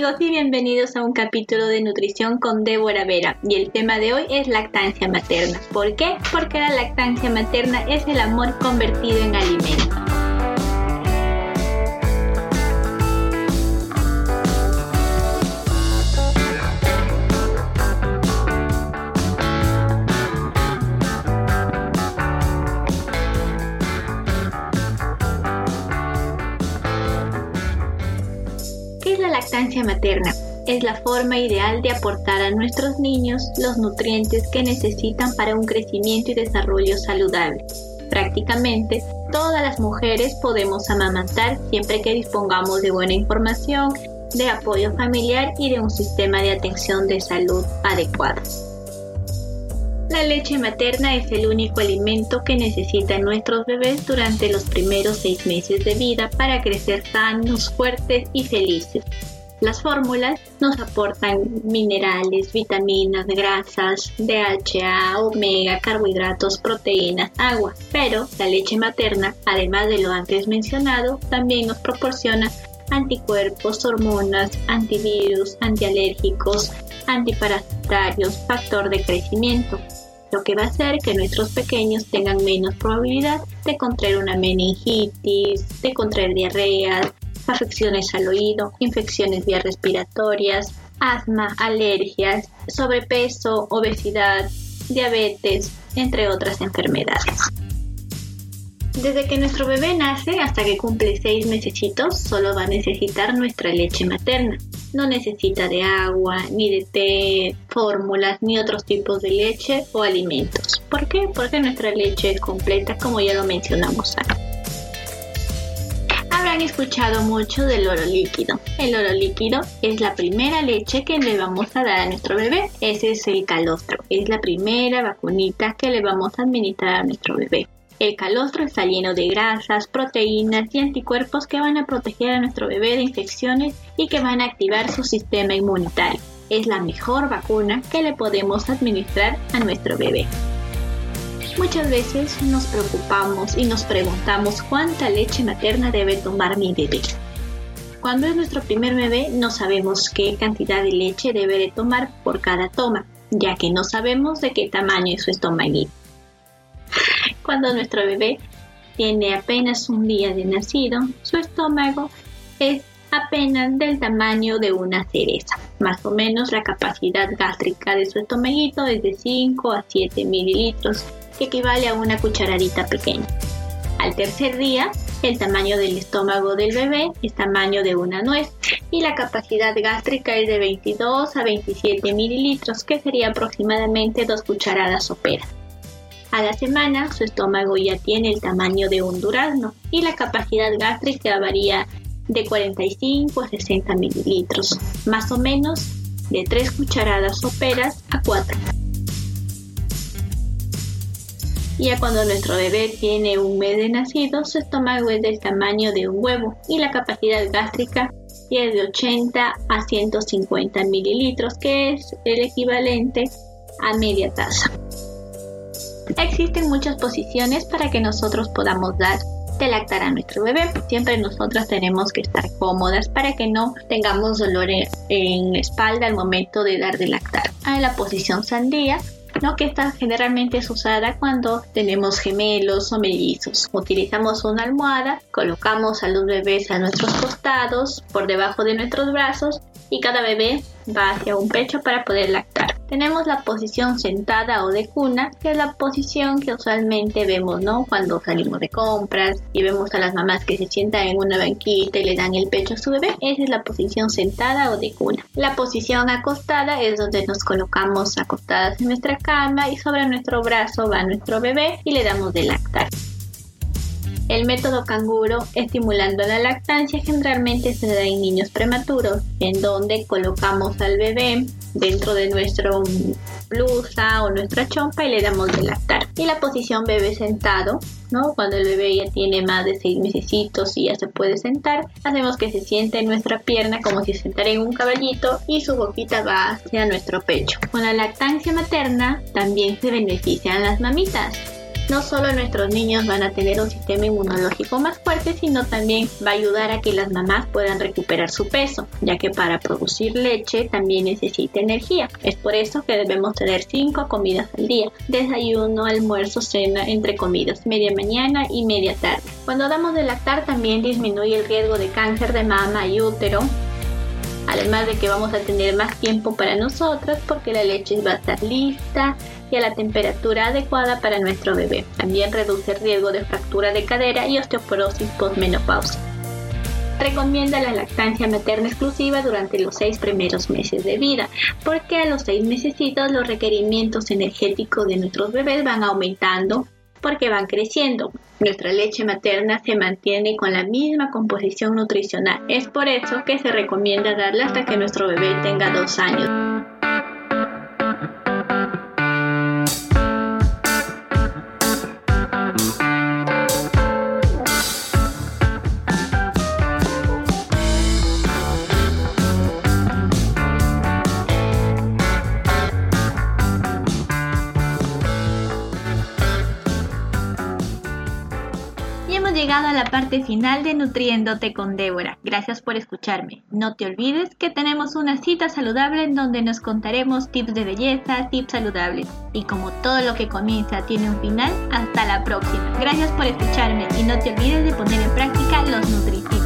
Y bienvenidos a un capítulo de nutrición con Débora Vera y el tema de hoy es lactancia materna. ¿Por qué? Porque la lactancia materna es el amor convertido en alimento. Lactancia materna es la forma ideal de aportar a nuestros niños los nutrientes que necesitan para un crecimiento y desarrollo saludable. Prácticamente todas las mujeres podemos amamantar siempre que dispongamos de buena información, de apoyo familiar y de un sistema de atención de salud adecuado. La leche materna es el único alimento que necesitan nuestros bebés durante los primeros seis meses de vida para crecer sanos, fuertes y felices. Las fórmulas nos aportan minerales, vitaminas, grasas, DHA, omega, carbohidratos, proteínas, agua, pero la leche materna, además de lo antes mencionado, también nos proporciona anticuerpos, hormonas, antivirus, antialérgicos, antiparasitarios, factor de crecimiento, lo que va a hacer que nuestros pequeños tengan menos probabilidad de contraer una meningitis, de contraer diarrea, afecciones al oído, infecciones vías respiratorias, asma, alergias, sobrepeso, obesidad, diabetes, entre otras enfermedades. Desde que nuestro bebé nace hasta que cumple seis mesecitos, solo va a necesitar nuestra leche materna. No necesita de agua, ni de té, fórmulas, ni otros tipos de leche o alimentos. ¿Por qué? Porque nuestra leche es completa, como ya lo mencionamos antes habrán escuchado mucho del oro líquido. El oro líquido es la primera leche que le vamos a dar a nuestro bebé. Ese es el calostro. Es la primera vacunita que le vamos a administrar a nuestro bebé. El calostro está lleno de grasas, proteínas y anticuerpos que van a proteger a nuestro bebé de infecciones y que van a activar su sistema inmunitario. Es la mejor vacuna que le podemos administrar a nuestro bebé. Muchas veces nos preocupamos y nos preguntamos cuánta leche materna debe tomar mi bebé. Cuando es nuestro primer bebé no sabemos qué cantidad de leche debe de tomar por cada toma, ya que no sabemos de qué tamaño es su estomaguito. Cuando nuestro bebé tiene apenas un día de nacido, su estómago es apenas del tamaño de una cereza. Más o menos la capacidad gástrica de su estomaguito es de 5 a 7 mililitros que equivale a una cucharadita pequeña. Al tercer día, el tamaño del estómago del bebé es tamaño de una nuez y la capacidad gástrica es de 22 a 27 mililitros, que sería aproximadamente dos cucharadas soperas. A la semana, su estómago ya tiene el tamaño de un durazno y la capacidad gástrica varía de 45 a 60 mililitros, más o menos de 3 cucharadas soperas a 4. Ya cuando nuestro bebé tiene un mes de nacido, su estómago es del tamaño de un huevo y la capacidad gástrica es de 80 a 150 mililitros, que es el equivalente a media taza. Existen muchas posiciones para que nosotros podamos dar de lactar a nuestro bebé. Siempre nosotras tenemos que estar cómodas para que no tengamos dolor en, la espalda al momento de dar de lactar. A la posición sandía ¿no? que esta generalmente es usada cuando tenemos gemelos o mellizos. Utilizamos una almohada, colocamos a los bebés a nuestros costados, por debajo de nuestros brazos y cada bebé va hacia un pecho para poder lactar. Tenemos la posición sentada o de cuna, que es la posición que usualmente vemos, ¿no? Cuando salimos de compras y vemos a las mamás que se sientan en una banquita y le dan el pecho a su bebé. Esa es la posición sentada o de cuna. La posición acostada es donde nos colocamos acostadas en nuestra cama y sobre nuestro brazo va nuestro bebé y le damos de lactar. El método canguro estimulando la lactancia generalmente se da en niños prematuros, en donde colocamos al bebé dentro de nuestra blusa o nuestra chompa y le damos de lactar. Y la posición bebé sentado, ¿no? Cuando el bebé ya tiene más de seis meses y ya se puede sentar, hacemos que se siente en nuestra pierna como si sentara en un caballito y su boquita va hacia nuestro pecho. Con la lactancia materna también se benefician las mamitas no solo nuestros niños van a tener un sistema inmunológico más fuerte, sino también va a ayudar a que las mamás puedan recuperar su peso, ya que para producir leche también necesita energía. Es por eso que debemos tener 5 comidas al día, desayuno, almuerzo, cena, entre comidas, media mañana y media tarde. Cuando damos de lactar también disminuye el riesgo de cáncer de mama y útero, además de que vamos a tener más tiempo para nosotras porque la leche va a estar lista y a la temperatura adecuada para nuestro bebé. También reduce el riesgo de fractura de cadera y osteoporosis postmenopausia. Recomienda la lactancia materna exclusiva durante los seis primeros meses de vida, porque a los seis meses los requerimientos energéticos de nuestros bebés van aumentando porque van creciendo. Nuestra leche materna se mantiene con la misma composición nutricional. Es por eso que se recomienda darla hasta que nuestro bebé tenga dos años. Llegado a la parte final de Nutriéndote con Débora. Gracias por escucharme. No te olvides que tenemos una cita saludable en donde nos contaremos tips de belleza, tips saludables. Y como todo lo que comienza tiene un final, hasta la próxima. Gracias por escucharme y no te olvides de poner en práctica los nutritivos.